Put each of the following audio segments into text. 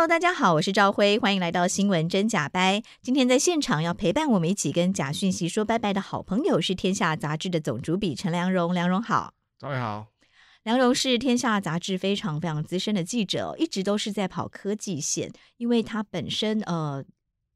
Hello，大家好，我是赵辉，欢迎来到新闻真假掰。今天在现场要陪伴我们一起跟假讯息说拜拜的好朋友是天下杂志的总主笔陈良荣，良荣好，兆辉好。梁荣是天下杂志非常非常资深的记者，一直都是在跑科技线，因为他本身呃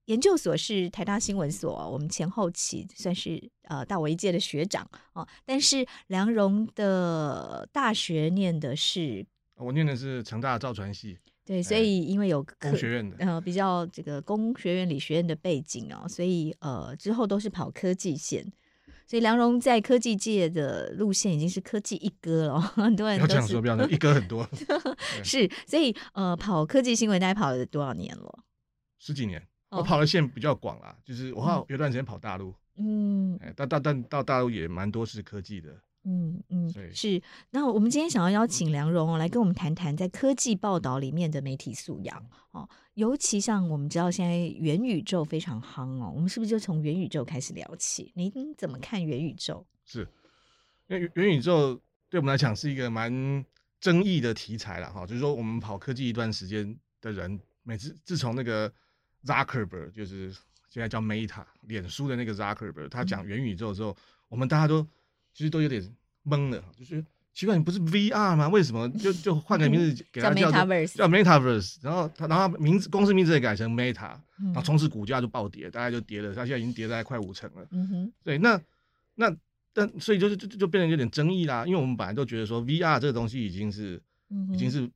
研究所是台大新闻所，我们前后期算是呃大我一届的学长哦。但是梁荣的大学念的是，我念的是成大造船系。对，所以因为有工学院的呃比较这个工学院理学院的背景哦，所以呃之后都是跑科技线，所以梁荣在科技界的路线已经是科技一哥了，很多人都这样说，不要一哥很多 是，所以呃跑科技新闻大概跑了多少年了？十几年，我跑的线比较广啦，就是我好有段时间跑大陆，嗯，但但但到大陆也蛮多是科技的。嗯嗯，是。那我们今天想要邀请梁荣哦，来跟我们谈谈在科技报道里面的媒体素养哦。尤其像我们知道现在元宇宙非常夯哦，我们是不是就从元宇宙开始聊起？您怎么看元宇宙？是，因为元宇宙对我们来讲是一个蛮争议的题材了哈。就是说，我们跑科技一段时间的人，每次自从那个 Zuckerberg 就是现在叫 Meta 脸书的那个 Zuckerberg，他讲元宇宙之后，嗯、我们大家都。其实都有点懵了，就是奇怪，你不是 VR 吗？为什么就就换个名字 给它叫叫 Metaverse？叫 Metaverse，然后他然后名字公司名字也改成 Meta，然后从此股价就暴跌，大概就跌了，它现在已经跌在快五成了。嗯哼，对，那那但所以就是就就变成有点争议啦，因为我们本来都觉得说 VR 这个东西已经是、嗯、已经是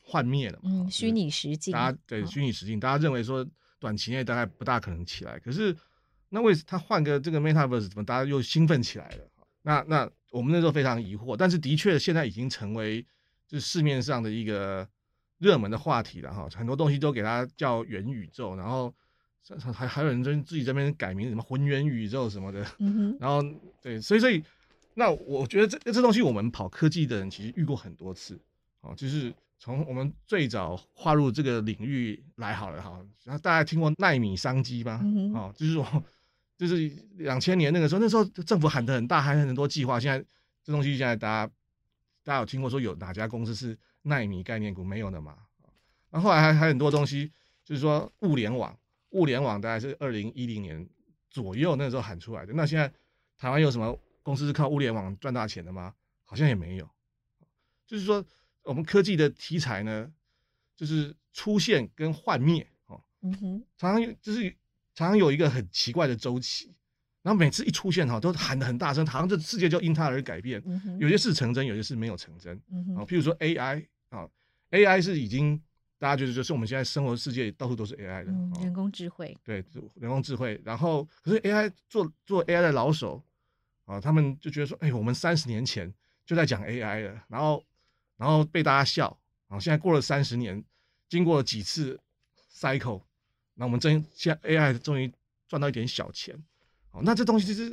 幻灭了嘛，嗯，虚拟实境，大家对虚拟实境，大家认为说短期内大概不大可能起来，可是那为什么他换个这个 Metaverse，怎么大家又兴奋起来了？那那我们那时候非常疑惑，但是的确现在已经成为就是市面上的一个热门的话题了哈，很多东西都给它叫元宇宙，然后还还有人在自己这边改名什么浑元宇宙什么的，嗯，然后对，所以所以那我觉得这这东西我们跑科技的人其实遇过很多次，哦，就是从我们最早划入这个领域来好了哈，然后大家听过奈米商机吗？哦，就是说。就是两千年那个时候，那时候政府喊的很大，还很多计划。现在这东西现在大家大家有听过说有哪家公司是纳米概念股没有的嘛？然后后来还还很多东西，就是说物联网，物联网大概是二零一零年左右那时候喊出来的。那现在台湾有什么公司是靠物联网赚大钱的吗？好像也没有。就是说我们科技的题材呢，就是出现跟幻灭哦，嗯哼，常常就是。常常有一个很奇怪的周期，然后每次一出现哈，都喊得很大声，好像这世界就因它而改变。嗯、有些事成真，有些事没有成真。嗯、啊，譬如说 AI 啊，AI 是已经大家觉得就是我们现在生活世界到处都是 AI 的，嗯、人工智慧。对，人工智慧。然后可是 AI 做做 AI 的老手啊，他们就觉得说，哎，我们三十年前就在讲 AI 了，然后然后被大家笑啊，现在过了三十年，经过了几次 cycle。那我们真现在 AI 终于赚到一点小钱，哦，那这东西其实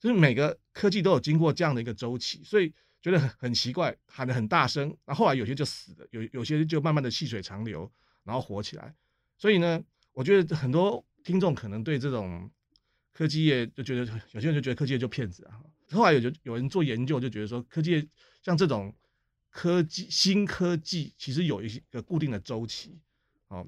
就是每个科技都有经过这样的一个周期，所以觉得很很奇怪，喊得很大声，然后后来有些就死了，有有些就慢慢的细水长流，然后火起来。所以呢，我觉得很多听众可能对这种科技业就觉得，有些人就觉得科技业就骗子啊。后来有就有人做研究，就觉得说科技业像这种科技新科技，其实有一个固定的周期，哦。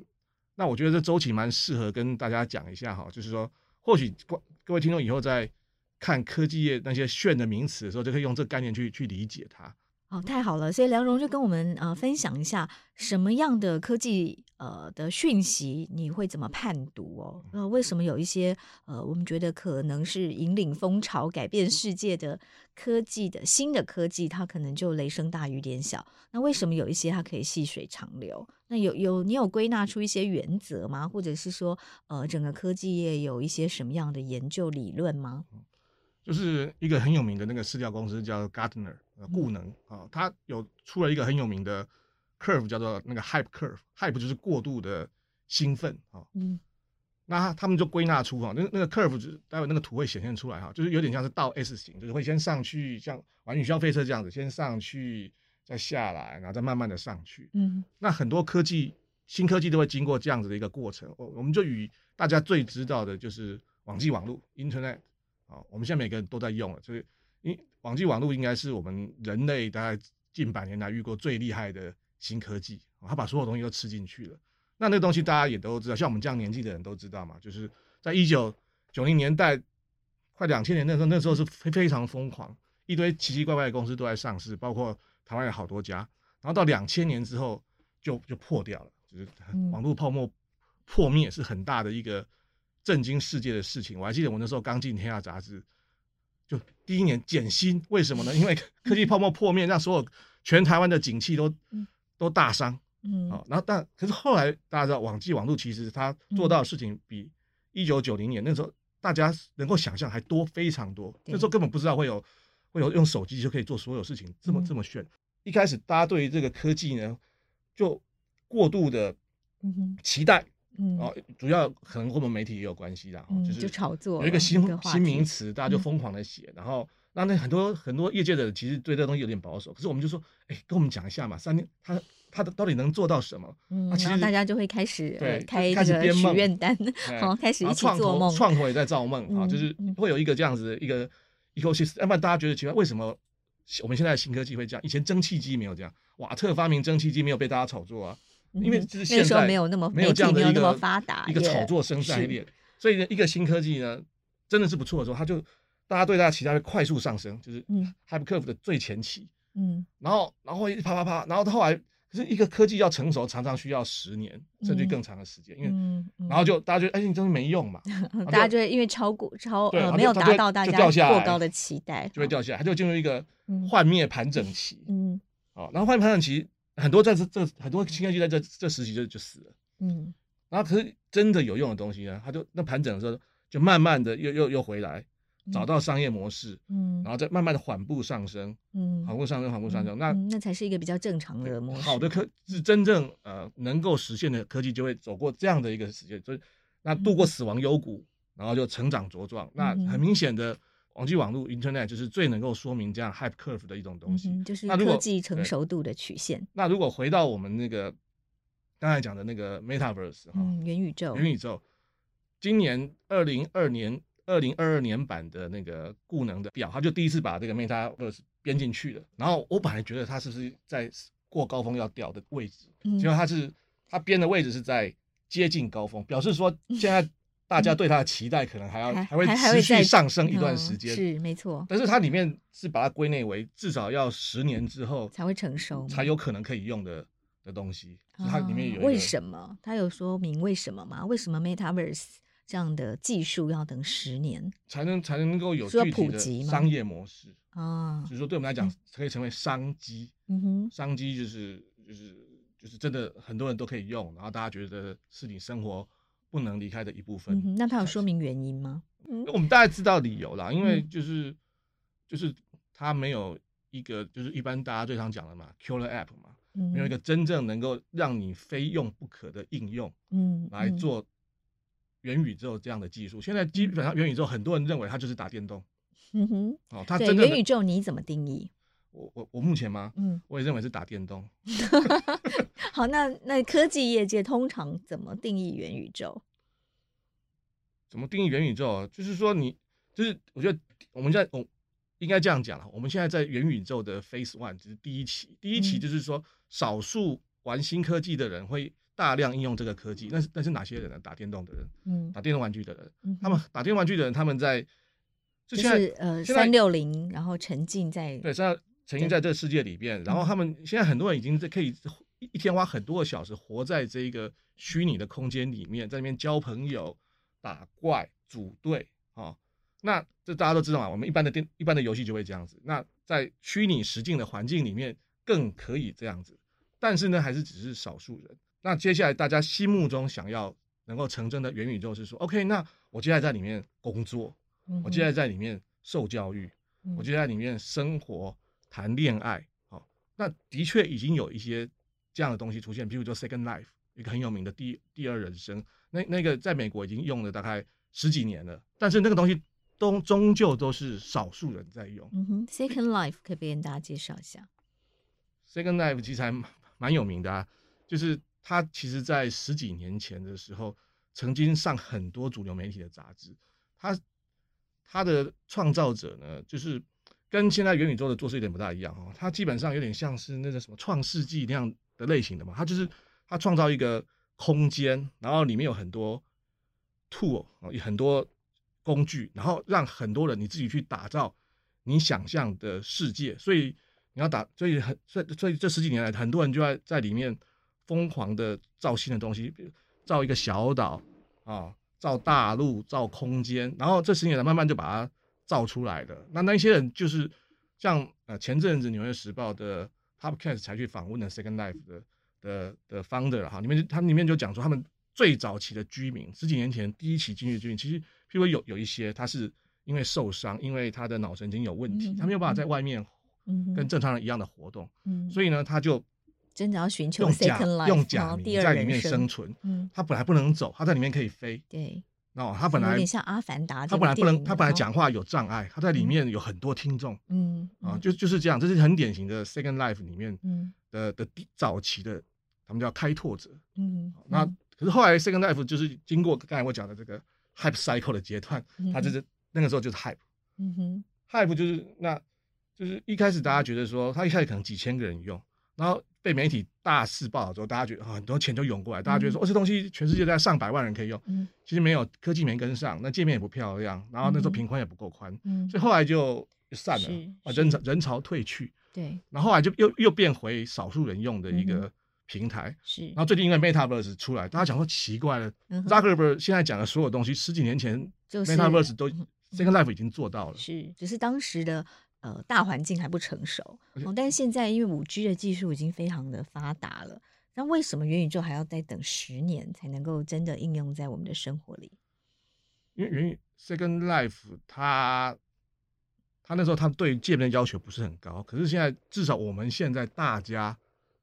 那我觉得这周期蛮适合跟大家讲一下哈，就是说，或许各各位听众以后在看科技业那些炫的名词的时候，就可以用这个概念去去理解它。哦，太好了，所以梁荣就跟我们呃分享一下什么样的科技呃的讯息你会怎么判读哦？呃，为什么有一些呃我们觉得可能是引领风潮、改变世界的科技的新的科技，它可能就雷声大雨点小？那为什么有一些它可以细水长流？那有有你有归纳出一些原则吗？或者是说呃整个科技业有一些什么样的研究理论吗？就是一个很有名的那个市调公司叫 Gartner。呃，顾能啊，它有出了一个很有名的 curve，叫做那个 hype curve。hype 就是过度的兴奋啊。嗯，那他们就归纳出啊，那那个 curve 就待会那个图会显现出来哈，就是有点像是倒 S 型，就是会先上去，像玩云霄飞车这样子，先上去再下来，然后再慢慢的上去。嗯，那很多科技新科技都会经过这样子的一个过程。我我们就与大家最知道的就是网际网络 Internet 啊，我们现在每个人都在用了，所以因网际网络应该是我们人类大概近百年来遇过最厉害的新科技，它把所有东西都吃进去了。那那个东西大家也都知道，像我们这样年纪的人都知道嘛，就是在一九九零年代，快两千年那时候，那时候是非非常疯狂，一堆奇奇怪怪的公司都在上市，包括台湾有好多家。然后到两千年之后就就破掉了，就是网络泡沫破灭是很大的一个震惊世界的事情。我还记得我那时候刚进《天下杂志》，就第一年减薪，为什么呢？因为科技泡沫破灭，让所有全台湾的景气都都大伤。嗯，好，然后但可是后来大家知道，网际网络其实它做到的事情比一九九零年那时候大家能够想象还多非常多。那时候根本不知道会有会有用手机就可以做所有事情这么这么炫。一开始大家对于这个科技呢，就过度的期待，嗯，哦，主要可能跟我们媒体也有关系啦，就是炒作有一个新新名词，大家就疯狂的写，然后那那很多很多业界的人其实对这个东西有点保守，可是我们就说，哎，跟我们讲一下嘛，三年他。他的到底能做到什么？嗯，啊、其实大家就会开始对开这个许愿单，好，开始一起做梦，创投也在造梦啊，就是会有一个这样子的一个 ecosystem。要不然大家觉得奇怪，为什么我们现在的新科技会这样？以前蒸汽机没有这样，瓦特发明蒸汽机没有被大家炒作啊，因为就是现在没有那么没有这样的一个发达一个炒作生态链，所以呢，一个新科技呢真的是不错的时候，它就大家对它的期待会快速上升，就是 hype curve 的最前期，嗯，然后然后一啪啪啪，然后后来。可是一个科技要成熟，常常需要十年甚至更长的时间，因为然后就大家觉得哎，你真的没用嘛？大家就会因为超过超呃没有达到大家过高的期待，就会掉下来，它就进入一个幻灭盘整期。嗯，好，然后幻灭盘整期很多在这这很多新科技在这这时期就就死了。嗯，然后可是真的有用的东西呢，它就那盘整的时候就慢慢的又又又回来。找到商业模式，嗯，然后再慢慢的缓步上升，嗯，缓步上升，缓步上升，那那才是一个比较正常的模式。好的科是真正呃能够实现的科技，就会走过这样的一个时间，所以那度过死亡幽谷，然后就成长茁壮。那很明显的网际网络 Internet 就是最能够说明这样 Hype Curve 的一种东西，就是科技成熟度的曲线。那如果回到我们那个刚才讲的那个 Metaverse 哈，元宇宙，元宇宙，今年二零二年。二零二二年版的那个固能的表，他就第一次把这个 Metaverse 编进去了。然后我本来觉得他是不是在过高峰要掉的位置，结果他是他编的位置是在接近高峰，表示说现在大家对它的期待可能还要还会持续上升一段时间，是没错。但是它里面是把它归类为至少要十年之后才会成熟，才有可能可以用的的东西。它里面有为什么？它有说明为什么吗？为什么 Metaverse？这样的技术要等十年才能才能够有具体的商业模式啊，就是说对我们来讲可以成为商机。嗯哼，商机就是就是就是真的很多人都可以用，然后大家觉得是你生活不能离开的一部分。嗯、那他有说明原因吗？嗯、我们大概知道理由啦，因为就是、嗯、就是他没有一个就是一般大家最常讲的嘛，killer app 嘛，嗯、没有一个真正能够让你非用不可的应用，嗯，来做。元宇宙这样的技术，现在基本上元宇宙很多人认为它就是打电动。嗯哼，哦，它真的元宇宙你怎么定义？我我我目前吗？嗯，我也认为是打电动。好，那那科技业界通常怎么定义元宇宙？怎么定义元宇宙？就是说你，就是我觉得我们现在我应该这样讲了，我们现在在元宇宙的 Phase One 就是第一期，第一期就是说少数玩新科技的人会。大量应用这个科技，那是那是哪些人呢？打电动的人，嗯，打电动玩具的人，嗯、他们打电动玩具的人，他们在就，就是呃三六零，然后沉浸在对，现在沉浸在这个世界里边，然后他们现在很多人已经在可以一天花很多个小时活在这一个虚拟的空间里面，在那边交朋友、打怪、组队啊、哦。那这大家都知道嘛，我们一般的电一般的游戏就会这样子。那在虚拟实境的环境里面更可以这样子，但是呢，还是只是少数人。那接下来大家心目中想要能够成真的元宇宙是说，OK，那我接下来在里面工作，我接下来在里面受教育，我接下来在里面生活、谈恋爱，好，那的确已经有一些这样的东西出现，比如说 Second Life，一个很有名的第第二人生，那那个在美国已经用了大概十几年了，但是那个东西都终究都是少数人在用。嗯哼，Second Life 可以跟大家介绍一下。Second Life 其实还蛮有名的啊，就是他其实在十几年前的时候，曾经上很多主流媒体的杂志。他他的创造者呢，就是跟现在元宇宙的做事有点不大一样哦，它基本上有点像是那个什么创世纪那样的类型的嘛，它就是它创造一个空间，然后里面有很多 tool 有很多工具，然后让很多人你自己去打造你想象的世界，所以。你要打，所以很，所以所以这十几年来，很多人就在在里面疯狂的造新的东西，比如造一个小岛啊，造大陆，造空间，然后这十年来慢慢就把它造出来的。那那些人就是像呃前阵子《纽约时报》的 Podcast 才去访问的 Second Life 的的的 Founder 哈，里面他里面就讲说，他们最早期的居民，十几年前第一期进去的居民，其实譬如有有一些他是因为受伤，因为他的脑神经有问题，他没有办法在外面。跟正常人一样的活动，嗯，所以呢，他就真的要寻求用假用假名在里面生存。嗯，他本来不能走，他在里面可以飞。对，哦，他本来有点像阿凡达。他本来不能，他本来讲话有障碍，他在里面有很多听众。嗯啊，就就是这样，这是很典型的 Second Life 里面的的早期的，他们叫开拓者。嗯，那可是后来 Second Life 就是经过刚才我讲的这个 Hype Cycle 的阶段，他就是那个时候就是 Hype。嗯哼，Hype 就是那。就是一开始大家觉得说，他一开始可能几千个人用，然后被媒体大肆报道之后，大家觉得很多钱就涌过来，大家觉得说，哦，这东西全世界在上百万人可以用，其实没有，科技没跟上，那界面也不漂亮，然后那时候频宽也不够宽，所以后来就散了，啊，人潮人潮退去，对，然后后来就又又变回少数人用的一个平台，是，然后最近因为 Metaverse 出来，大家讲说奇怪了，Zuckerberg 现在讲的所有东西，十几年前 Metaverse 都 Second Life 已经做到了，是，只是当时的。呃，大环境还不成熟，哦，但是现在因为五 G 的技术已经非常的发达了，那为什么元宇宙还要再等十年才能够真的应用在我们的生活里？因为元宇 Second Life 它他那时候他对界面的要求不是很高，可是现在至少我们现在大家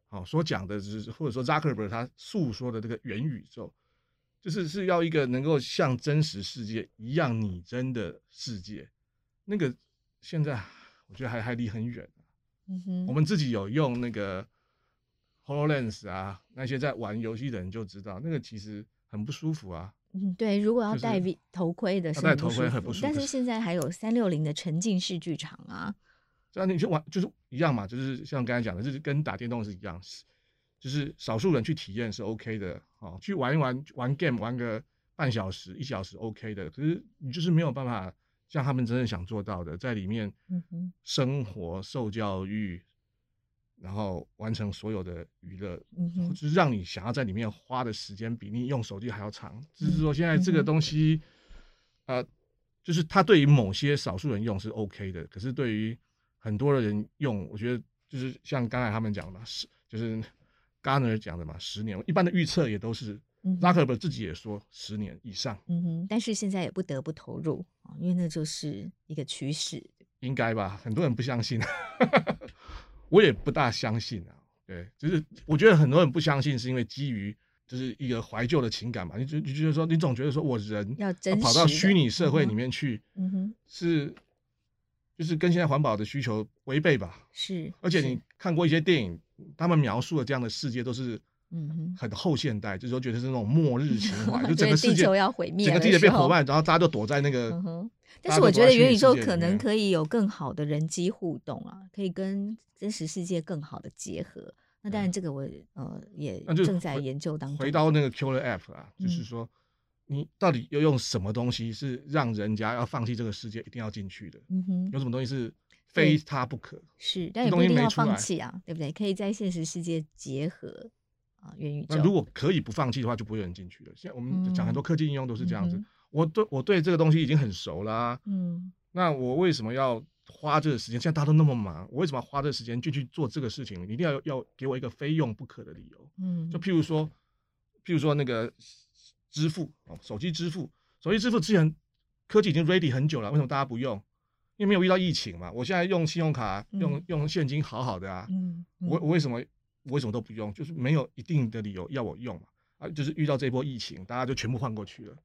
哦所讲的，就是或者说 Zuckerberg 他诉说的这个元宇宙，就是是要一个能够像真实世界一样拟真的世界，那个现在。我觉得还还离很远，啊嗯哼，我们自己有用那个 HoloLens 啊，那些在玩游戏的人就知道，那个其实很不舒服啊。嗯，对，如果要戴头盔的是，戴头盔很不舒服。但是现在还有三六零的沉浸式剧场啊，这样你去玩就是一样嘛，就是像刚才讲的，就是跟打电动是一样，就是少数人去体验是 OK 的，哦，去玩一玩玩 game 玩个半小时一小时 OK 的，可是你就是没有办法。像他们真正想做到的，在里面生活、受教育，然后完成所有的娱乐，就是让你想要在里面花的时间比你用手机还要长。只是说现在这个东西，呃，就是它对于某些少数人用是 OK 的，可是对于很多的人用，我觉得就是像刚才他们讲的嘛，十就是 Gartner 讲的嘛，十年，一般的预测也都是。拉克伯自己也说十年以上，嗯哼，但是现在也不得不投入啊，因为那就是一个趋势，应该吧？很多人不相信，我也不大相信啊。对，就是我觉得很多人不相信，是因为基于就是一个怀旧的情感嘛。你就你觉得说，你总觉得说我人要真跑到虚拟社会里面去，嗯哼，是就是跟现在环保的需求违背吧？是，而且你看过一些电影，他们描述的这样的世界都是。嗯哼，很后现代，就是说觉得是那种末日情怀，就整个世界地球要毁灭，整个地球变火漫，然后大家就躲在那个。嗯哼，但是我觉得元宇宙可能可以有更好的人机互动啊，可以跟真实世界更好的结合。那当然，这个我呃也正在研究当中。回到那个 Killer App 啊，就是说你到底要用什么东西是让人家要放弃这个世界一定要进去的？嗯哼，有什么东西是非它不可？是，但也不一定要放弃啊，对不对？可以在现实世界结合。啊，元宇宙。那如果可以不放弃的话，就不会有人进去了。现在我们讲很多科技应用都是这样子。嗯、我对我对这个东西已经很熟啦、啊。嗯。那我为什么要花这个时间？现在大家都那么忙，我为什么要花这个时间进去做这个事情？你一定要要给我一个非用不可的理由。嗯。就譬如说，譬如说那个支付哦，手机支付，手机支付之前科技已经 ready 很久了，为什么大家不用？因为没有遇到疫情嘛。我现在用信用卡，用、嗯、用现金好好的啊。嗯。嗯我我为什么？我为什么都不用？就是没有一定的理由要我用嘛。啊，就是遇到这波疫情，大家就全部换过去了，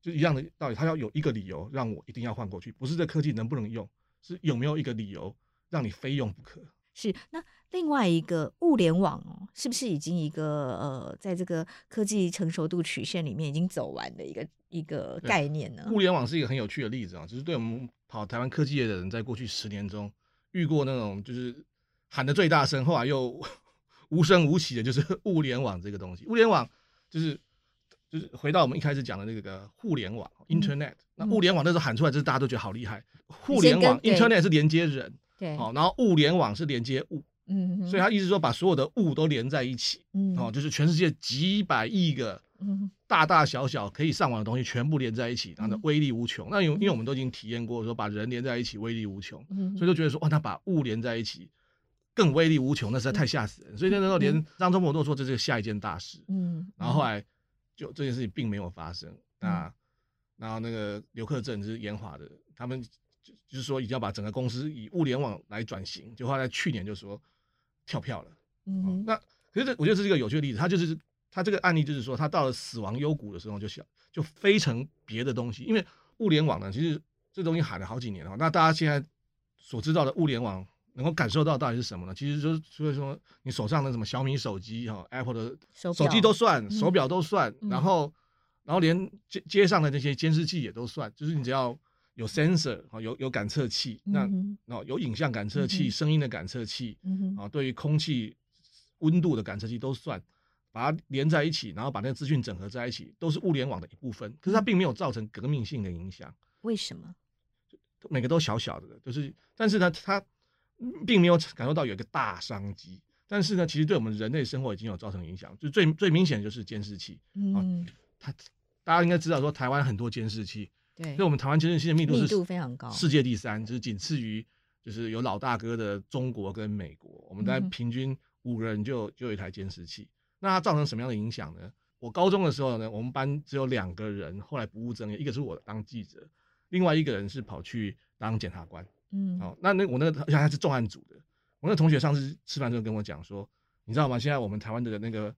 就一样的道理，他要有一个理由让我一定要换过去，不是这科技能不能用，是有没有一个理由让你非用不可。是，那另外一个物联网哦，是不是已经一个呃，在这个科技成熟度曲线里面已经走完的一个一个概念呢？物联网是一个很有趣的例子啊，就是对我们跑台湾科技业的人，在过去十年中遇过那种就是喊的最大声，后来又无声无息的，就是物联网这个东西。物联网就是就是回到我们一开始讲的那个互联网 （Internet），嗯。那物联网那时候喊出来，就是大家都觉得好厉害。互联网 （Internet） 是连接人。对，好，然后物联网是连接物，嗯，所以他意思说把所有的物都连在一起，嗯，哦，就是全世界几百亿个，大大小小可以上网的东西全部连在一起，然后威力无穷。那因为因为我们都已经体验过，说把人连在一起威力无穷，嗯，所以就觉得说，哇，那把物连在一起更威力无穷，那实在太吓死人。所以那时候连张忠谋都说这是下一件大事，嗯，然后后来就这件事情并没有发生。那然后那个刘克正就是研华的，他们。就就是说，已经要把整个公司以物联网来转型。就后来去年就说跳票了。嗯、哦，那可是这我觉得这是一个有趣的例子。他就是他这个案例，就是说他到了死亡幽谷的时候，就想就飞成别的东西。因为物联网呢，其实这东西喊了好几年了。那大家现在所知道的物联网，能够感受到到底是什么呢？其实就是所以说，你手上的什么小米手机哈、哦、，Apple 的手机都算，手表都算，嗯、然后然后连街街上的那些监视器也都算，就是你只要。有 sensor 啊，有有感测器，那哦有影像感测器、声音的感测器，啊，对于空气温度的感测器都算，把它连在一起，然后把那个资讯整合在一起，都是物联网的一部分。可是它并没有造成革命性的影响。为什么？每个都小小的，就是，但是呢，它并没有感受到有一个大商机。但是呢，其实对我们人类生活已经有造成影响。就最最明显的就是监视器。嗯，它大家应该知道说，台湾很多监视器。对，所以我们台湾监视器的密度是密度非常高，世界第三，就是仅次于就是有老大哥的中国跟美国。我们大概平均五个人就就有一台监视器。那它造成什么样的影响呢？我高中的时候呢，我们班只有两个人，后来不务正业，一个是我当记者，另外一个人是跑去当检察官。嗯，好，那那我那个而且还是重案组的。我那同学上次吃饭时候跟我讲说，你知道吗？现在我们台湾的那个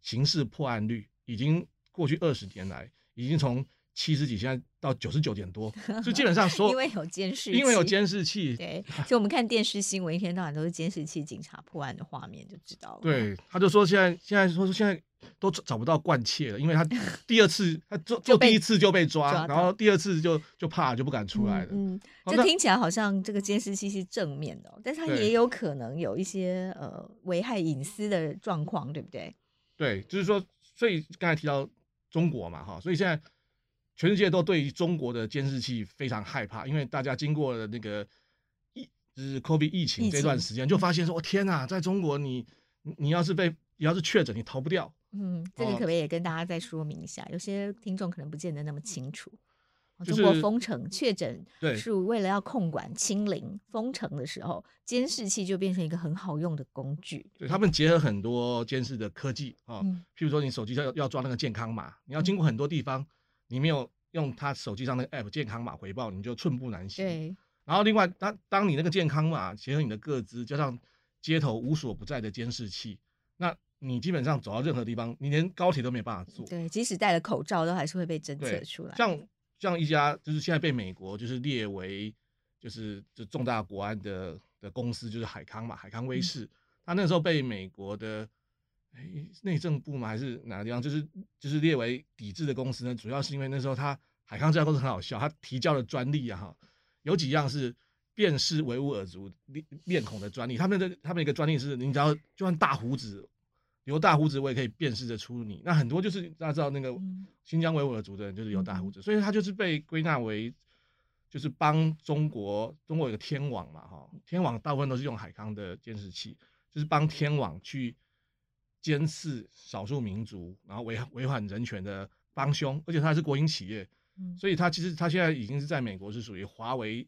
刑事破案率，已经过去二十年来，已经从七十几，现在到九十九点多，就基本上 说，因为有监视，因为有监视器，对，就我们看电视新闻，一天到晚都是监视器警察破案的画面，就知道了。对，他就说现在现在说现在都找不到惯窃了，因为他 第二次他做做第一次就被抓，抓然后第二次就就怕就不敢出来了。嗯，就听起来好像这个监视器是正面的，但是它也有可能有一些呃危害隐私的状况，对不对？对，就是说，所以刚才提到中国嘛，哈，所以现在。全世界都对于中国的监视器非常害怕，因为大家经过了那个疫，就是 COVID 疫情这段时间，就发现说：“我天哪，在中国你你要是被你要是确诊，你逃不掉。”嗯，这个可不可以也跟大家再说明一下？哦、有些听众可能不见得那么清楚。中国封城确诊，对，是为了要控管清零封城的时候，监视器就变成一个很好用的工具。对，他们结合很多监视的科技啊，嗯、譬如说你手机要要装那个健康码，你要经过很多地方。嗯你没有用他手机上那个 app 健康码回报，你就寸步难行。对。然后另外，当当你那个健康码结合你的个资，加上街头无所不在的监视器，那你基本上走到任何地方，你连高铁都没办法坐。对，即使戴了口罩，都还是会被侦测出来。像像一家就是现在被美国就是列为就是就重大国安的的公司，就是海康嘛，海康威视，他、嗯、那时候被美国的。哎，内政部吗？还是哪个地方？就是就是列为抵制的公司呢？主要是因为那时候他海康这家公司很好笑，他提交的专利啊，哈，有几样是辨识维吾尔族面面孔的专利。他们的他们一个专利是，你只要就算大胡子留大胡子，我也可以辨识得出你。那很多就是大家知道那个新疆维吾尔族的人就是留大胡子，所以他就是被归纳为就是帮中国中国有个天网嘛，哈，天网大部分都是用海康的监视器，就是帮天网去。监视少数民族，然后违违反人权的帮凶，而且他还是国营企业，嗯，所以他其实他现在已经是在美国是属于华为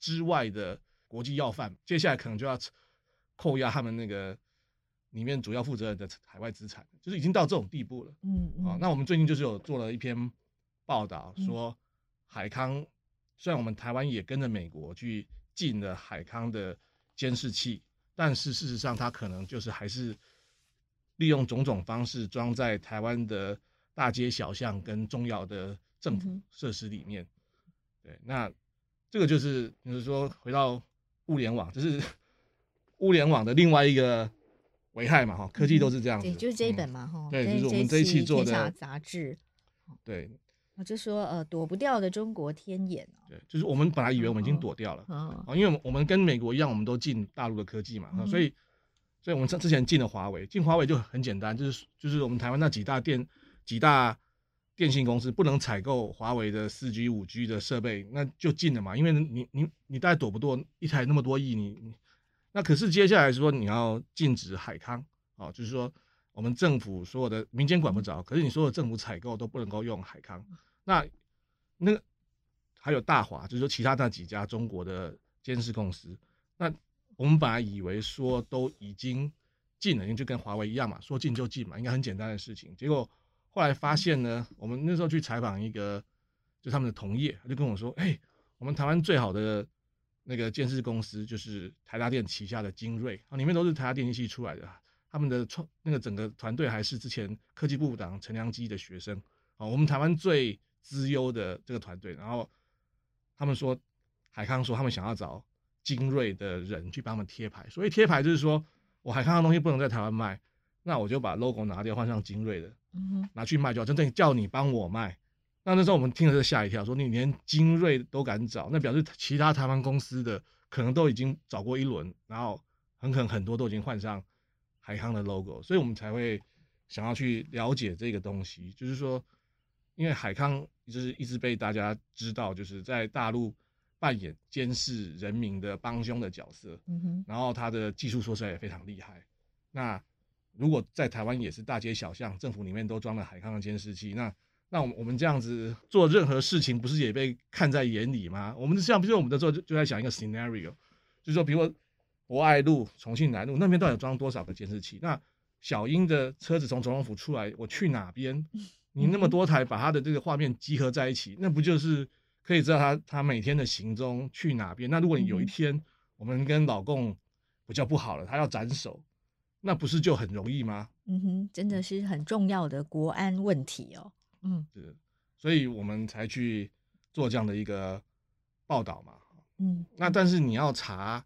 之外的国际要犯，接下来可能就要扣押他们那个里面主要负责人的海外资产，就是已经到这种地步了，嗯嗯，啊，那我们最近就是有做了一篇报道，说海康虽然我们台湾也跟着美国去进了海康的监视器，但是事实上它可能就是还是。利用种种方式装在台湾的大街小巷跟重要的政府设施里面。对，那这个就是就是说回到物联网，就是 物联网的另外一个危害嘛，哈，科技都是这样子。对，就是这一本嘛，哈、嗯。对，就是我们这一期做的杂志。对。我就说，呃，躲不掉的中国天眼。对，就是我们本来以为我们已经躲掉了，啊、哦，因为我们跟美国一样，我们都进大陆的科技嘛，嗯、所以，所以我们之之前进了华为，进华为就很简单，就是就是我们台湾那几大电几大电信公司不能采购华为的四 G、五 G 的设备，那就进了嘛，因为你你你大概躲不过一台那么多亿，你你那可是接下来说你要禁止海康，哦，就是说。我们政府所有的民间管不着，可是你所有政府采购都不能够用海康。那那还有大华，就是说其他那几家中国的监视公司。那我们本来以为说都已经禁了，因为就跟华为一样嘛，说禁就禁嘛，应该很简单的事情。结果后来发现呢，我们那时候去采访一个就他们的同业，他就跟我说：“哎，我们台湾最好的那个建视公司就是台达电旗下的精锐啊，里面都是台达电机系出来的。”他们的创那个整个团队还是之前科技部长陈良基的学生啊，我们台湾最资优的这个团队，然后他们说海康说他们想要找精锐的人去帮他们贴牌，所以贴牌就是说我海康的东西不能在台湾卖，那我就把 logo 拿掉，换上精锐的，拿去卖就好，真正叫你帮我卖。那那时候我们听了就吓一跳，说你连精锐都敢找，那表示其他台湾公司的可能都已经找过一轮，然后很可能很多都已经换上。海康的 logo，所以我们才会想要去了解这个东西。就是说，因为海康就是一直被大家知道，就是在大陆扮演监视人民的帮凶的角色。嗯哼。然后他的技术说出来也非常厉害。那如果在台湾也是大街小巷，政府里面都装了海康的监视器，那那我们我们这样子做任何事情，不是也被看在眼里吗？我们像比如说我们的时候就就在想一个 scenario，就是说，比如说。博爱路、重庆南路那边到底装多少个监视器？那小英的车子从总统府出来，我去哪边？你那么多台，把他的这个画面集合在一起，那不就是可以知道他他每天的行踪去哪边？那如果你有一天我们跟老共比较不好了，他要斩首，那不是就很容易吗？嗯哼，真的是很重要的国安问题哦。嗯，是，所以我们才去做这样的一个报道嘛。嗯，那但是你要查。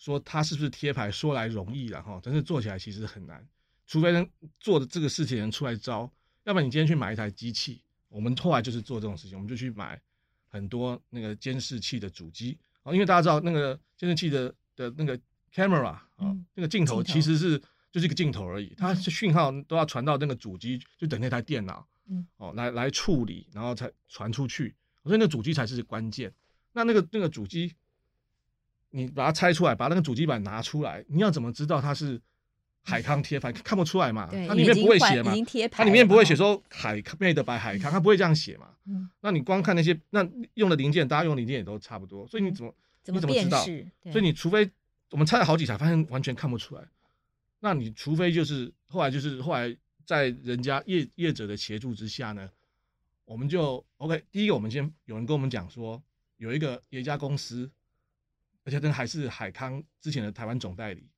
说他是不是贴牌？说来容易了哈，但是做起来其实很难，除非能做的这个事情人出来招，要不然你今天去买一台机器，我们后来就是做这种事情，我们就去买很多那个监视器的主机。啊，因为大家知道那个监视器的的那个 camera 啊，那个镜头其实是就是一个镜头而已，它讯号都要传到那个主机，就等那台电脑，嗯，哦，来来处理，然后才传出去，所以那主机才是关键。那那个那个主机。你把它拆出来，把那个主机板拿出来，你要怎么知道它是海康贴牌？看不出来嘛？它里面不会写嘛？它里面不会写说海 made by 海康，它不会这样写嘛？嗯。那你光看那些那用的零件，大家用的零件也都差不多，所以你怎么你怎么知道？所以你除非我们拆了好几台，发现完全看不出来，那你除非就是后来就是后来在人家业业者的协助之下呢，我们就 OK。第一个，我们先有人跟我们讲说，有一个有一家公司。而且这还是海康之前的台湾总代理，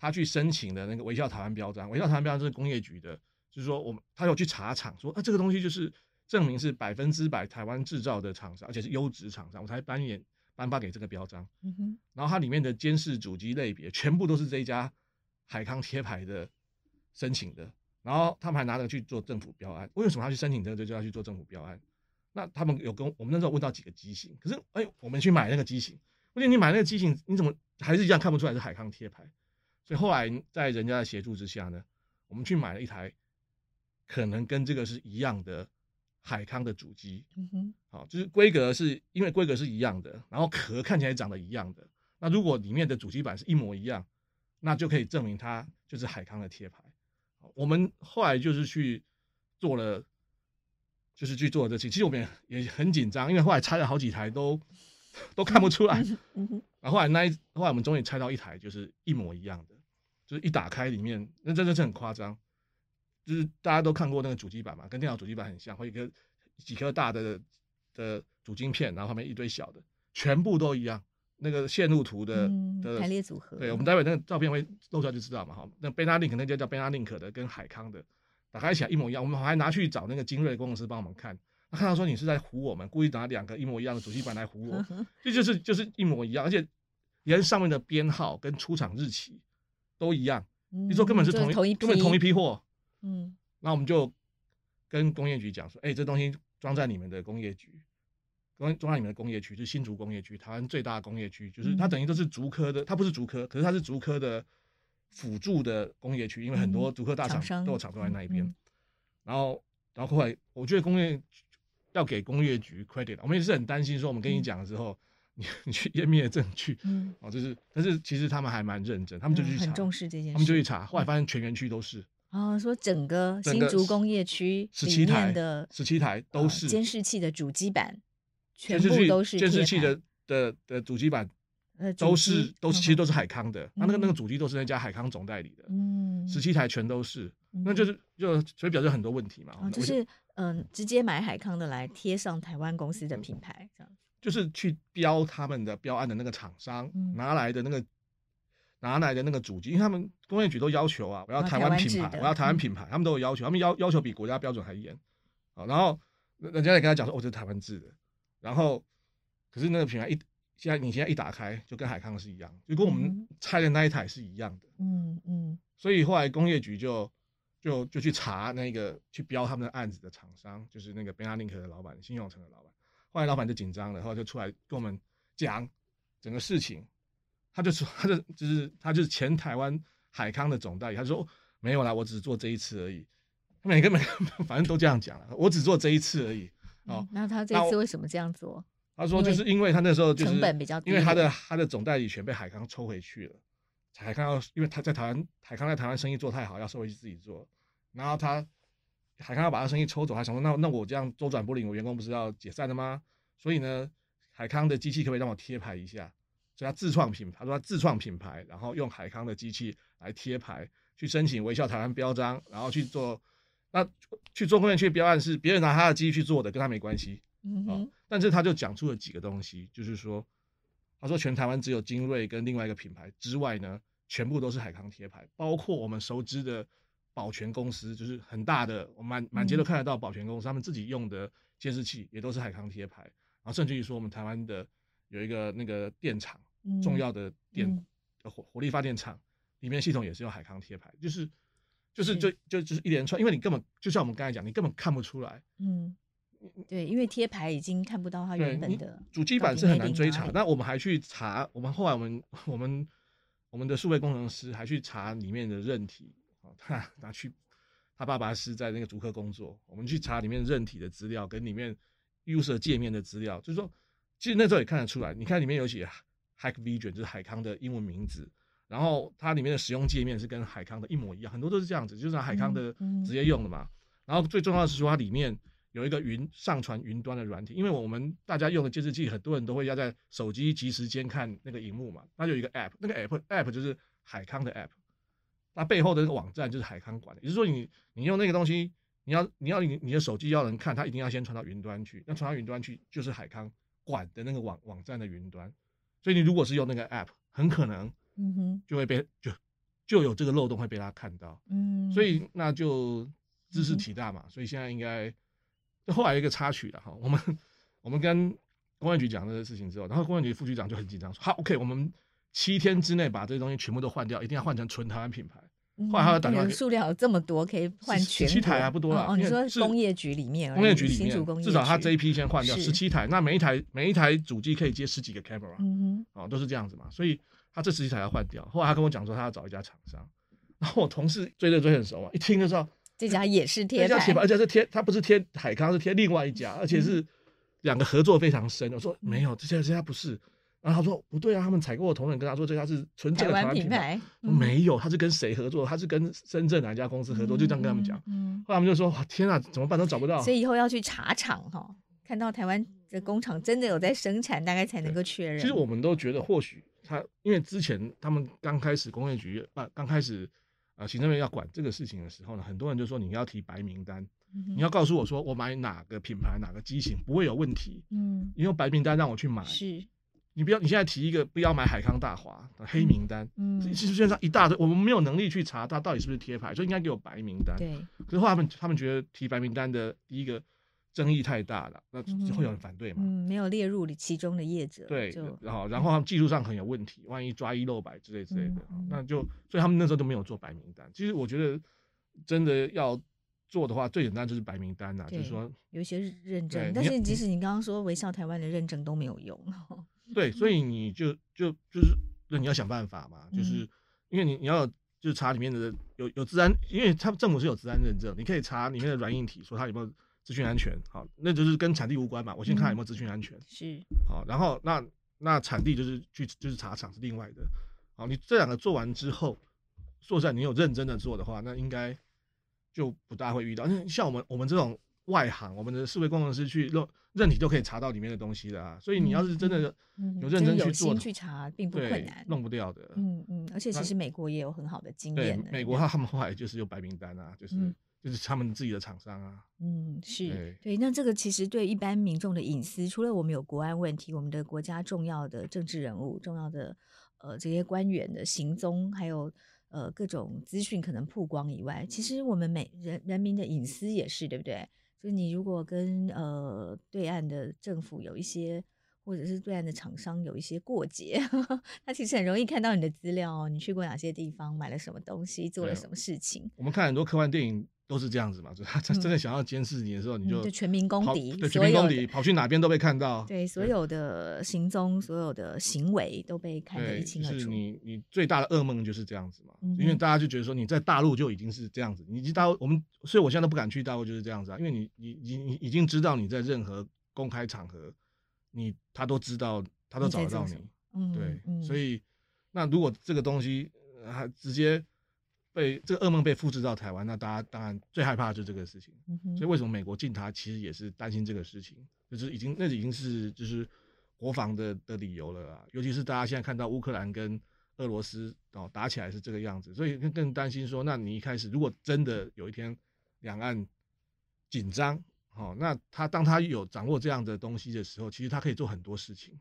他去申请的那个微笑台湾标章，微笑台湾标章是工业局的，就是说我们他有去查厂，说啊这个东西就是证明是百分之百台湾制造的厂商，而且是优质厂商，我才颁演颁发给这个标章。嗯哼。然后它里面的监视主机类别全部都是这一家海康贴牌的申请的，然后他们还拿着去做政府标案。为什么他去申请这个就要去做政府标案？那他们有跟我们那时候问到几个机型，可是哎，我们去买那个机型。而且你买那个机型，你怎么还是一样看不出来是海康贴牌？所以后来在人家的协助之下呢，我们去买了一台可能跟这个是一样的海康的主机。嗯哼，好，就是规格是因为规格是一样的，然后壳看起来长得一样的。那如果里面的主机板是一模一样，那就可以证明它就是海康的贴牌。我们后来就是去做了，就是去做了这期，其实我们也也很紧张，因为后来拆了好几台都。都看不出来，然后后来那一后来我们终于拆到一台就是一模一样的，就是一打开里面那真的是很夸张，就是大家都看过那个主机板嘛，跟电脑主机板很像，会一个几颗大的的主晶片，然后后面一堆小的，全部都一样，那个线路图的、嗯、的排列组合。对，我们待会那个照片会露出来就知道嘛，哈，那 Benalink 那就叫 Benalink 的跟海康的打开起来一模一样，我们还拿去找那个精锐工程师帮我们看，他看到说你是在唬我们，故意拿两个一模一样的主机板来唬我，这就是就是一模一样，而且连上面的编号跟出厂日期都一样，你、嗯、说根本是同一，根本同一批货，嗯，那我们就跟工业局讲说，哎、欸，这东西装在你们的工业局。装装在你们的工业区，就是新竹工业区，台湾最大的工业区，就是它等于都是竹科的，它不是竹科，可是它是竹科的辅助的工业区，因为很多竹科大厂都有厂都在那一边、嗯。然后，然后后来，我觉得工业要给工业局 credit，我们也是很担心，说我们跟你讲了之后，嗯、你 你去湮灭证据，嗯，哦，就是，但是其实他们还蛮认真，他们就去查，嗯、很重视这件事，他们就去查，后来发现全园区都是。哦，说整个新竹工业区十七台的十七台都是监视器的主机板。全部都是监视器的的的主机板，都是都是其实都是海康的，那、嗯、那个那个主机都是那家海康总代理的，嗯，十七台全都是，嗯、那就是就所以表示很多问题嘛，哦、就是嗯、呃，直接买海康的来贴上台湾公司的品牌，这样，就是去标他们的标案的那个厂商、嗯、拿来的那个拿来的那个主机，因为他们工业局都要求啊，我要台湾品牌，我要台湾品牌、嗯，他们都有要求，他们要要求比国家标准还严，啊，然后人家也跟他讲说，哦，这是台湾制的。然后，可是那个品牌一现在你现在一打开，就跟海康是一样，就跟我们拆的那一台是一样的。嗯嗯。所以后来工业局就就就去查那个去标他们的案子的厂商，就是那个 Benalink 的老板，新永城的老板。后来老板就紧张了，然后就出来跟我们讲整个事情。他就说，他就就是他就是前台湾海康的总代理，他就说没有啦，我只做这一次而已。每个每个 反正都这样讲了，我只做这一次而已。哦、嗯，那他这次为什么这样做？他说就是因为他那时候就是成本比较低，因为他的他的总代理权被海康抽回去了。海康要因为他在台湾，海康在台湾生意做太好，要收回去自己做。然后他海康要把他生意抽走，他想说那那我这样周转不灵，我员工不是要解散了吗？所以呢，海康的机器可不可以让我贴牌一下？所以他自创品牌，他说他自创品牌，然后用海康的机器来贴牌，去申请微笑台湾标章，然后去做。那去做工业区标案是别人拿他的机器去做的，跟他没关系。嗯哼。但是他就讲出了几个东西，就是说，他说全台湾只有精锐跟另外一个品牌之外呢，全部都是海康贴牌，包括我们熟知的保全公司，就是很大的，我满满街都看得到保全公司，他们自己用的监视器也都是海康贴牌。然后甚至于说，我们台湾的有一个那个电厂，重要的电火火力发电厂里面系统也是用海康贴牌，就是。就是就就就是一连串，因为你根本就像我们刚才讲，你根本看不出来。嗯，对，因为贴牌已经看不到它原本的主机板是很难追查。那我们还去查，我们后来我们我们我们的数位工程师还去查里面的韧体，他拿去他爸爸是在那个竹科工作，我们去查里面韧体的资料跟里面 user 界面的资料，就是说，其实那时候也看得出来，你看里面有写 Hack Vision 就是海康的英文名字。然后它里面的使用界面是跟海康的一模一样，很多都是这样子，就是海康的直接用的嘛。然后最重要的是说，它里面有一个云上传云端的软体，因为我们大家用的监视器，很多人都会要在手机即时间看那个荧幕嘛。它有一个 app，那个 app app 就是海康的 app，它背后的那个网站就是海康管的。也就是说你，你你用那个东西，你要你要你你的手机要能看，它一定要先传到云端去。那传到云端去就是海康管的那个网网站的云端。所以你如果是用那个 app，很可能。嗯哼，就会被就就有这个漏洞会被他看到，嗯，所以那就知识体大嘛，嗯、所以现在应该就后来有一个插曲了哈，我们我们跟公安局讲这个事情之后，然后公安局副局长就很紧张说，好，OK，我们七天之内把这些东西全部都换掉，一定要换成纯台湾品牌。嗯、后来他打电话给，数量有这么多可以换全十七台啊，不多了。哦，你说工业局里面，工业局里面至少他这一批先换掉十七台，那每一台每一台主机可以接十几个 camera，嗯哼，哦，都是这样子嘛，所以。他这十七台要换掉，后来他跟我讲说他要找一家厂商，然后我同事追着追很熟嘛，一听就知道这家 也是贴牌，而且是贴，他不是贴海康，是贴另外一家，而且是两个合作非常深。我说没有，这家这家不是，然后他说不对啊，他们采购的同仁跟他说这家是纯正的台湾品牌，没有，他是跟谁合作？他是跟深圳哪家公司合作？就这样跟他们讲。后来他们就说哇天啊，怎么办都找不到，所以以后要去查厂哈，看到台湾的工厂真的有在生产，大概才能够确认。其实我们都觉得或许。他因为之前他们刚开始工业局啊刚开始啊行政院要管这个事情的时候呢，很多人就说你要提白名单，嗯、你要告诉我说我买哪个品牌哪个机型不会有问题，嗯，你用白名单让我去买，是，你不要，你现在提一个不要买海康大华的黑名单，嗯，其实实际上一大堆，我们没有能力去查它到底是不是贴牌，所以应该给我白名单。对。可是后来他们他们觉得提白名单的第一个争议太大了，那就会有人反对嘛。嗯，没有列入其中的业者。对，然后然后他们技术上很有问题，万一抓一漏百之类之类的，嗯、那就所以他们那时候都没有做白名单。其实我觉得真的要。做的话最简单就是白名单呐、啊，就是说有一些认证，但是即使你刚刚说微笑台湾的认证都没有用。对，所以你就就就是那你要想办法嘛，就是因为你你要就是查里面的有有资安，因为它政府是有资安认证，你可以查里面的软硬体，说它有没有资讯安全。好，那就是跟产地无关嘛，我先看有没有资讯安全。嗯、是。好，然后那那产地就是去就是查厂是另外的。好，你这两个做完之后，说实在你有认真的做的话，那应该。就不大会遇到，像我们我们这种外行，我们的四位工程师去认认体都可以查到里面的东西的啊。所以你要是真的有认真去做，去查并不困难，弄不掉的。嗯嗯，而且其实美国也有很好的经验。对，美国他们后来就是有白名单啊，就是、嗯、就是他们自己的厂商啊。嗯，是对，那这个其实对一般民众的隐私，除了我们有国安问题，我们的国家重要的政治人物、重要的呃这些官员的行踪，还有。呃，各种资讯可能曝光以外，其实我们每人人民的隐私也是，对不对？就是你如果跟呃对岸的政府有一些，或者是对岸的厂商有一些过节，呵呵，他其实很容易看到你的资料，你去过哪些地方，买了什么东西，做了什么事情。我们看很多科幻电影。都是这样子嘛，就他真的想要监视你的时候，嗯、你就，就全民公敌，对，全民公敌，跑去哪边都被看到。对，所有的行踪，所有的行为都被看得一清二楚。就是你，你最大的噩梦就是这样子嘛，嗯、因为大家就觉得说你在大陆就已经是这样子，你去大陆，我们，所以我现在都不敢去大陆，就是这样子啊，因为你，你，你，你已经知道你在任何公开场合，你他都知道，他都找得到你。嗯，对，嗯、所以那如果这个东西还直接。被这个噩梦被复制到台湾，那大家当然最害怕的就是这个事情。嗯、哼所以为什么美国禁它，其实也是担心这个事情，就是已经那已经是就是国防的的理由了啊。尤其是大家现在看到乌克兰跟俄罗斯哦打起来是这个样子，所以更更担心说，那你一开始如果真的有一天两岸紧张，哦，那他当他有掌握这样的东西的时候，其实他可以做很多事情。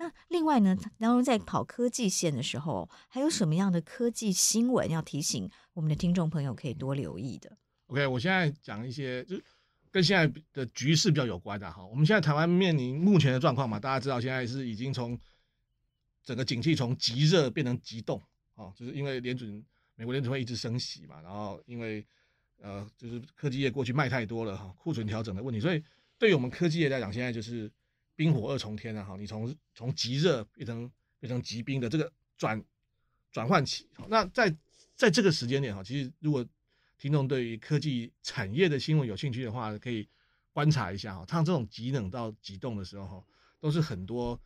那另外呢，然后在跑科技线的时候，还有什么样的科技新闻要提醒我们的听众朋友可以多留意的？OK，我现在讲一些，就跟现在的局势比较有关的哈。我们现在台湾面临目前的状况嘛，大家知道现在是已经从整个景气从极热变成极冻啊，就是因为联准美国联准会一直升息嘛，然后因为呃就是科技业过去卖太多了哈，库存调整的问题，所以对于我们科技业来讲，现在就是。冰火二重天啊！哈，你从从极热变成变成极冰的这个转转换期，那在在这个时间点哈，其实如果听众对于科技产业的新闻有兴趣的话，可以观察一下哈。像这种极冷到极冻的时候哈，都是很多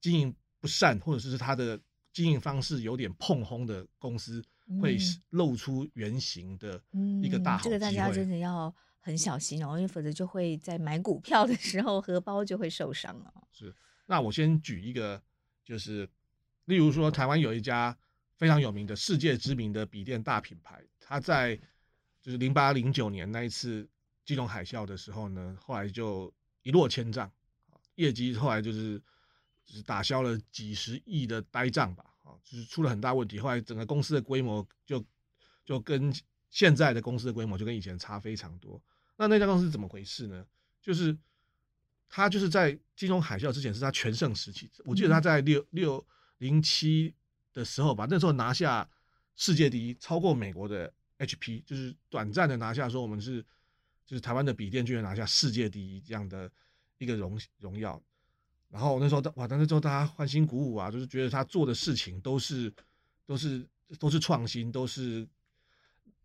经营不善或者是它的经营方式有点碰轰的公司会露出原形的一个大好机会。嗯嗯，这个大家真的要。很小心哦，因为否则就会在买股票的时候荷包就会受伤了。是，那我先举一个，就是例如说，台湾有一家非常有名的世界知名的笔电大品牌，它在就是零八零九年那一次金融海啸的时候呢，后来就一落千丈，业绩后来就是就是打消了几十亿的呆账吧，啊，就是出了很大问题，后来整个公司的规模就就跟现在的公司的规模就跟以前差非常多。那那家公司是怎么回事呢？就是他就是在金融海啸之前是他全盛时期，我记得他在六六零七的时候吧，那时候拿下世界第一，超过美国的 HP，就是短暂的拿下说我们是就是台湾的笔电居然拿下世界第一这样的一个荣荣耀。然后那时候哇，那时候大家欢欣鼓舞啊，就是觉得他做的事情都是都是都是创新，都是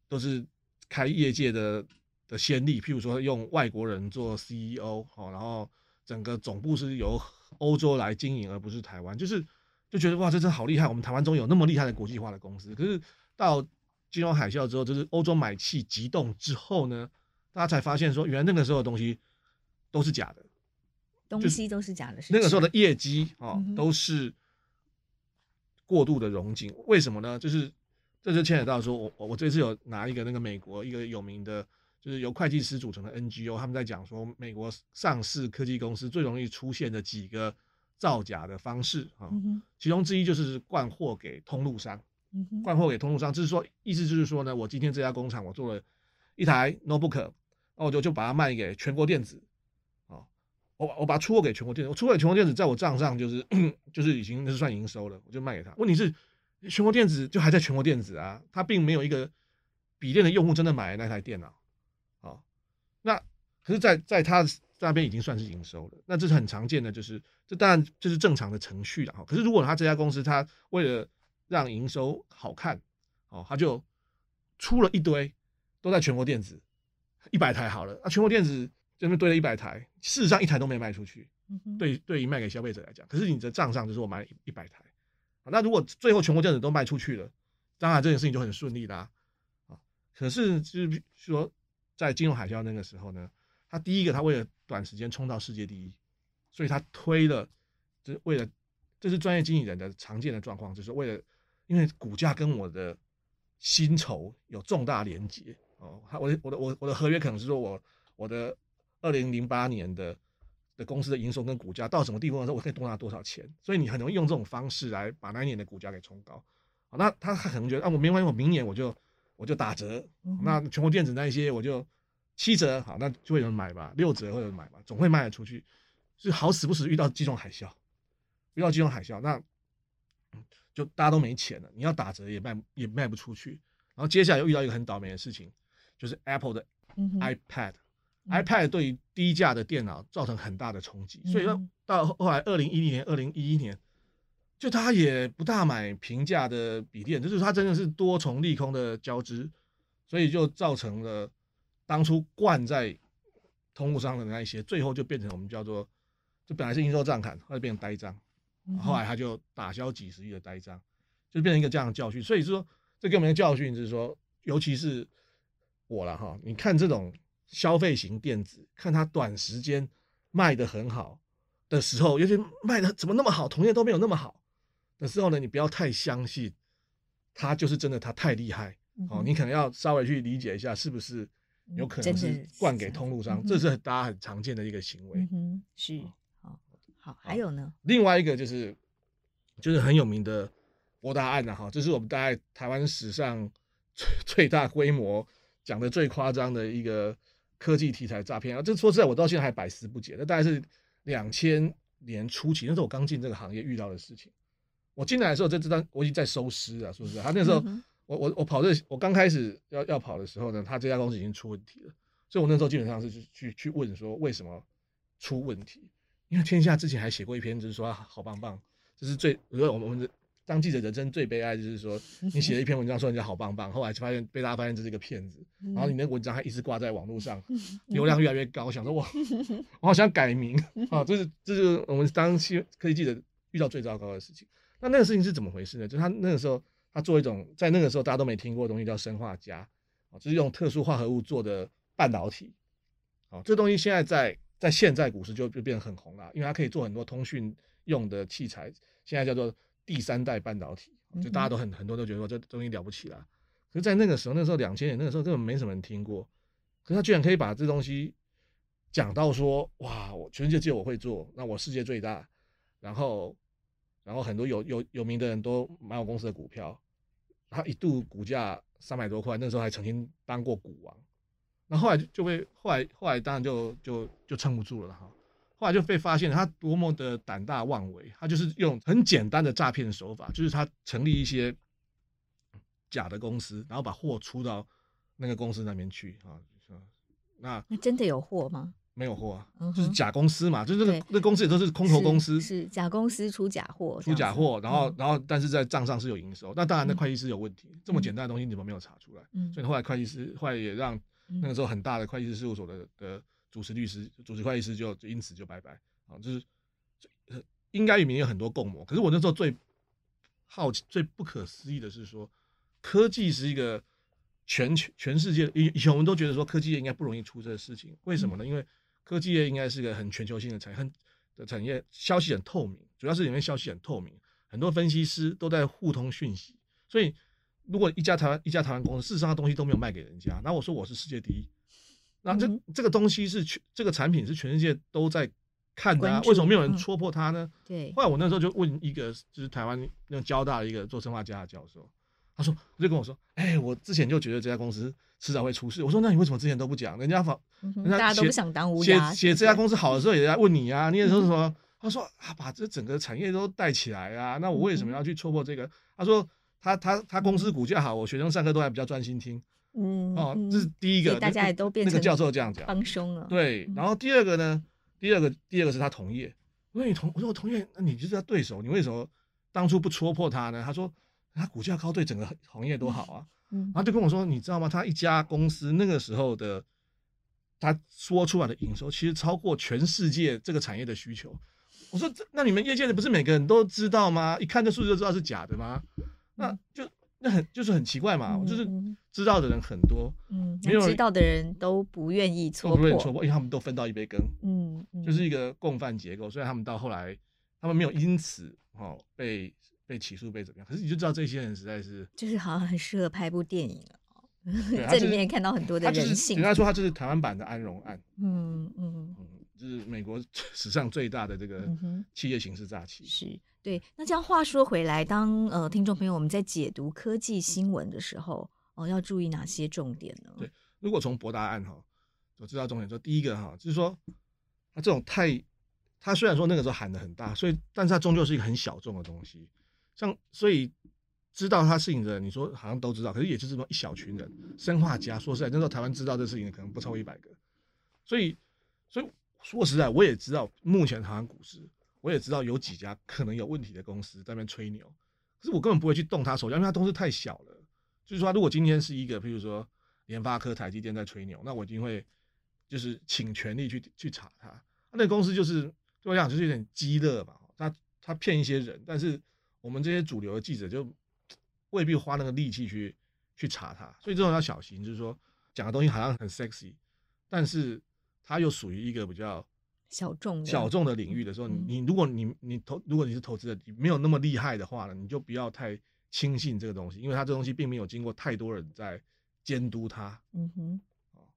都是开业界的。的先例，譬如说用外国人做 CEO，好，然后整个总部是由欧洲来经营，而不是台湾，就是就觉得哇，这真好厉害！我们台湾中有那么厉害的国际化的公司。可是到金融海啸之后，就是欧洲买气急动之后呢，大家才发现说，原来那个时候的东西都是假的，东西都是假的。那个时候的业绩啊，都是过度的融景。为什么呢？就是这就牵扯到说我，我我这次有拿一个那个美国一个有名的。就是由会计师组成的 NGO，他们在讲说，美国上市科技公司最容易出现的几个造假的方式啊，嗯其中之一就是灌货给通路商，嗯灌货给通路商，就是说意思就是说呢，我今天这家工厂我做了一台 notebook，那我就就把它卖给全国电子，啊，我我把它出货给全国电子，我出货给全国电子，在我账上就是就是已经那是算营收了，我就卖给他。问题是全国电子就还在全国电子啊，他并没有一个笔电的用户真的买那台电脑，啊，那可是在在他。那边已经算是营收了，那这是很常见的，就是这当然这是正常的程序了哈。可是如果他这家公司他为了让营收好看，哦，他就出了一堆都在全国电子一百台好了，那全国电子这边堆了一百台，事实上一台都没卖出去。对，对于卖给消费者来讲，可是你的账上就是我买了一百台，那如果最后全国电子都卖出去了，当然这件事情就很顺利啦。啊，可是就是说在金融海啸那个时候呢，他第一个他为了短时间冲到世界第一，所以他推了，就是为了，这是专业经理人的常见的状况，就是为了，因为股价跟我的薪酬有重大连结哦，他我的我的我我的合约可能是说我我的二零零八年的的公司的营收跟股价到什么地方的时候，我可以多拿多少钱，所以你很容易用这种方式来把那一年的股价给冲高，好，那他可能觉得啊，我明年我明年我就我就打折，那全国电子那一些我就。七折好，那就会有人买吧。六折会有人买吧，总会卖得出去。是好死不死遇到金融海啸，遇到金融海啸，那就大家都没钱了。你要打折也卖也卖不出去。然后接下来又遇到一个很倒霉的事情，就是 Apple 的 iPad，iPad、对于低价的电脑造成很大的冲击。嗯、所以说到后来二零一零年、二零一一年，就他也不大买平价的笔电，就是他真的是多重利空的交织，所以就造成了。当初灌在通路上的那一些，最后就变成我们叫做，就本来是应收账款，后来变成呆账，后来他就打消几十亿的呆账，就变成一个这样的教训。所以说，这给我们的教训就是说，尤其是我了哈，你看这种消费型电子，看它短时间卖的很好的时候，尤其卖的怎么那么好，同业都没有那么好的时候呢，你不要太相信他就是真的，他太厉害哦，你可能要稍微去理解一下是不是。有可能是灌给通路商，这是大家很常见的一个行为。嗯，是，好，好，还有呢？另外一个就是，就是很有名的博达案了哈，这是我们大概台湾史上最 最大规模讲的最夸张的一个科技题材诈骗啊。这说实在，我到现在还百思不解。那大概是两千年初期，那是我刚进这个行业遇到的事情。我进来的时候，这这张我已经在收尸了，是不是，他那时候。我我我跑这我刚开始要要跑的时候呢，他这家公司已经出问题了，所以我那时候基本上是去去去问说为什么出问题，因为天下之前还写过一篇，就是说好棒棒，这是最我们我们当记者人生最悲哀就是说 你写了一篇文章说人家好棒棒，后来就发现被大家发现这是一个骗子，然后你那个文章还一直挂在网络上，流量越来越高，我想说我 我好想改名啊，这是这是我们当期科技记者遇到最糟糕的事情。那那个事情是怎么回事呢？就他那个时候。他做一种在那个时候大家都没听过的东西，叫生化镓，啊，就是用特殊化合物做的半导体，啊，这东西现在在在现在股市就就变得很红了，因为它可以做很多通讯用的器材，现在叫做第三代半导体，就大家都很很多都觉得说这东西了不起了。可是，在那个时候，那时候两千年那个时候根本没什么人听过，可是他居然可以把这东西讲到说，哇，我全世界只有我会做，那我世界最大，然后然后很多有有有名的人都买我公司的股票。他一度股价三百多块，那时候还曾经当过股王，那后来就被后来后来当然就就就撑不住了哈，后来就被发现他多么的胆大妄为，他就是用很简单的诈骗手法，就是他成立一些假的公司，然后把货出到那个公司那边去啊，那那真的有货吗？没有货啊，就是假公司嘛，就是那个那公司也都是空头公司，是假公司出假货，出假货，然后然后但是在账上是有营收，那当然那会计师有问题，这么简单的东西你怎么没有查出来？所以后来会计师后来也让那个时候很大的会计师事务所的的主持律师、主持会计师就因此就拜拜。啊，就是应该里面有很多共谋，可是我那时候最好奇、最不可思议的是说，科技是一个全全全世界以以前我们都觉得说科技业应该不容易出这个事情，为什么呢？因为科技业应该是个很全球性的产业，很的产业，消息很透明，主要是里面消息很透明，很多分析师都在互通讯息。所以，如果一家台湾一家台湾公司，事实上东西都没有卖给人家，那我说我是世界第一，那这这个东西是全这个产品是全世界都在看的、啊，为什么没有人戳破它呢？嗯、对。后来我那时候就问一个，就是台湾那种交大的一个做生化家的教授，他说，他就跟我说，哎、欸，我之前就觉得这家公司迟早会出事。我说，那你为什么之前都不讲？人家仿，嗯、人家大家都不想当乌鸦。写写这家公司好的时候也在问你啊，你也说什么？嗯、他说啊，把这整个产业都带起来啊，那我为什么要去戳破这个？嗯、他说他他他公司股价好，我学生上课都还比较专心听。嗯，哦，这是第一个，大家也都变成那个教授这样讲，帮凶了。对，然后第二个呢，第二个第二个是他同业。我说你同我说我同业，那你就是他对手，你为什么当初不戳破他呢？他说他股价高对整个行业都好啊。嗯，然后就跟我说，你知道吗？他一家公司那个时候的他说出来的营收，其实超过全世界这个产业的需求。我说这那你们业界的不是每个人都知道吗？一看这数字就知道是假的吗？那就。那很就是很奇怪嘛，嗯、就是知道的人很多，嗯，没有知道的人都不愿意戳破，不愿意戳破，因为他们都分到一杯羹，嗯，嗯就是一个共犯结构。虽然他们到后来，他们没有因此哦被被起诉被怎么样，可是你就知道这些人实在是，就是好像很适合拍部电影啊，对 这里面看到很多的人性。人家说他就是台湾版的安荣案，嗯嗯嗯，就是美国 史上最大的这个企业刑事诈欺，是。对，那这样话说回来，当呃听众朋友我们在解读科技新闻的时候，哦、呃，要注意哪些重点呢？对，如果从博达案哈，我知道重点说，第一个哈，就是说他这种太，他虽然说那个时候喊的很大，所以，但是他终究是一个很小众的东西，像所以知道他事情的人，你说好像都知道，可是也就这么一小群人，生化家，说实在，那时候台湾知道这事情的可能不超过一百个，所以，所以说实在，我也知道目前台湾股市。我也知道有几家可能有问题的公司在那边吹牛，可是我根本不会去动他手脚，因为他公司太小了。就是说，如果今天是一个，譬如说联发科、台积电在吹牛，那我一定会就是请全力去去查他。那公司就是对我讲就是有点鸡肋吧，他他骗一些人，但是我们这些主流的记者就未必花那个力气去去查他，所以这种要小心。就是说讲的东西好像很 sexy，但是它又属于一个比较。小众小众的领域的时候，你你如果你你投如果你是投资者，你没有那么厉害的话呢，你就不要太轻信这个东西，因为它这东西并没有经过太多人在监督它。嗯哼，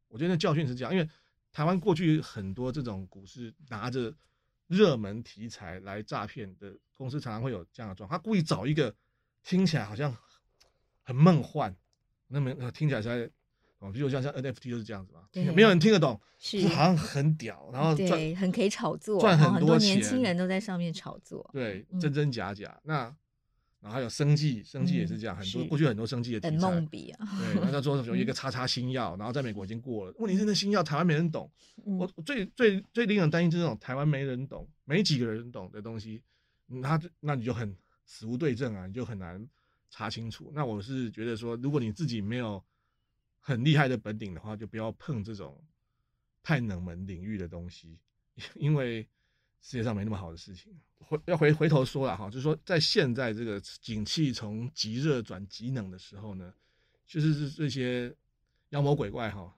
我觉得那教训是这样，因为台湾过去很多这种股市拿着热门题材来诈骗的公司，常常会有这样的状况，他故意找一个听起来好像很梦幻，那么听起来像。哦，比如像像 NFT 就是这样子嘛，对没有人听得懂，是好像很屌，然后对，很可以炒作，赚很多钱，很多年轻人都在上面炒作，对，真真假假。嗯、那然后还有生技，生技也是这样，嗯、很多过去很多生技的题材，梦比啊，对，那他说有一个 叉叉新药，然后在美国已经过了，问题是那新药台湾没人懂，嗯、我最最最令人担心就是这种台湾没人懂，没几个人懂的东西，那那你就很死无对证啊，你就很难查清楚。那我是觉得说，如果你自己没有。很厉害的本领的话，就不要碰这种太冷门领域的东西，因为世界上没那么好的事情。回要回回头说了哈，就是说在现在这个景气从极热转极冷的时候呢，就是是这些妖魔鬼怪哈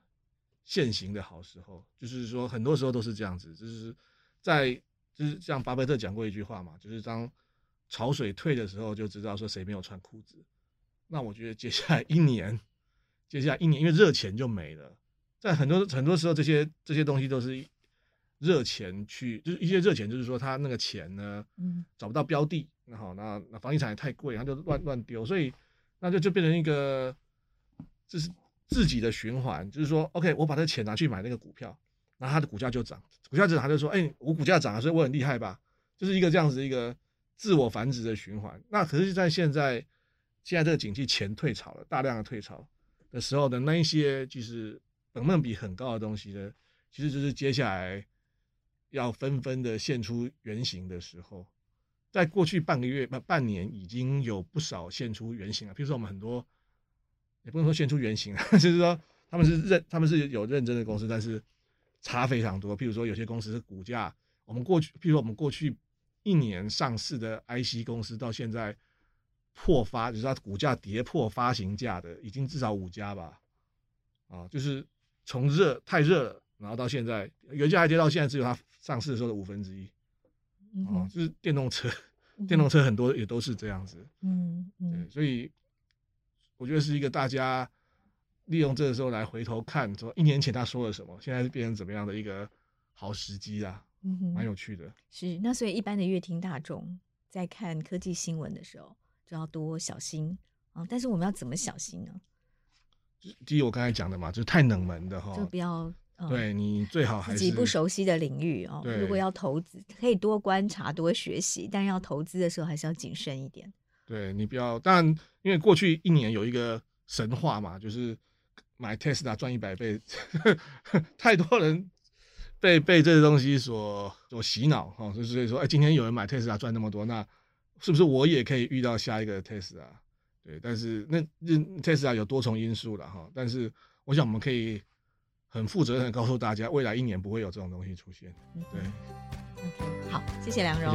现行的好时候。就是说很多时候都是这样子，就是在就是像巴菲特讲过一句话嘛，就是当潮水退的时候，就知道说谁没有穿裤子。那我觉得接下来一年。接下来一年，因为热钱就没了，在很多很多时候，这些这些东西都是热钱去，就是一些热钱，就是说他那个钱呢，嗯，找不到标的，那好，那那房地产也太贵，他就乱乱丢，所以那就就变成一个，就是自己的循环，就是说，OK，我把这钱拿去买那个股票，然后它的股价就涨，股价涨，他就说，哎，我股价涨了，所以我很厉害吧，就是一个这样子一个自我繁殖的循环。那可是，在现在现在这个景气，钱退潮了，大量的退潮。的时候的那一些就是本梦比很高的东西呢，其实就是接下来要纷纷的现出原形的时候，在过去半个月、半半年已经有不少现出原形了。比如说我们很多也不能说现出原形了，就是说他们是认他们是有认真的公司，但是差非常多。譬如说有些公司是股价，我们过去譬如说我们过去一年上市的 IC 公司到现在。破发就是它股价跌破发行价的，已经至少五家吧，啊，就是从热太热了，然后到现在原价还跌到现在只有它上市的时候的五分之一，哦，就是电动车，电动车很多也都是这样子，嗯嗯，对，所以我觉得是一个大家利用这个时候来回头看，说一年前他说了什么，现在是变成怎么样的一个好时机啊。嗯，蛮有趣的。是，那所以一般的乐听大众在看科技新闻的时候，就要多小心啊。但是我们要怎么小心呢？第一，我刚才讲的嘛，就是太冷门的哈，就不要。嗯、对你最好还是自己不熟悉的领域哦。如果要投资，可以多观察、多学习，但要投资的时候还是要谨慎一点。对你不要，但，因为过去一年有一个神话嘛，就是买 Tesla 赚一百倍呵呵，太多人被被这个东西所所洗脑哈，所以说，哎，今天有人买 Tesla 赚那么多，那是不是我也可以遇到下一个 Tesla？对，但是那那 Tesla 有多重因素了哈，但是我想我们可以。很负责任的告诉大家，未来一年不会有这种东西出现。对，OK，好，谢谢梁荣，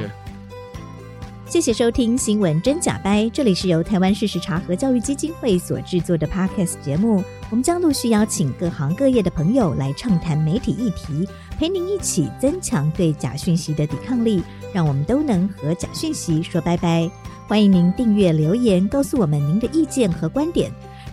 谢谢，谢谢收听《新闻真假掰》，这里是由台湾事实查核教育基金会所制作的 Podcast 节目。我们将陆续邀请各行各业的朋友来畅谈媒体议题，陪您一起增强对假讯息的抵抗力，让我们都能和假讯息说拜拜。欢迎您订阅留言，告诉我们您的意见和观点。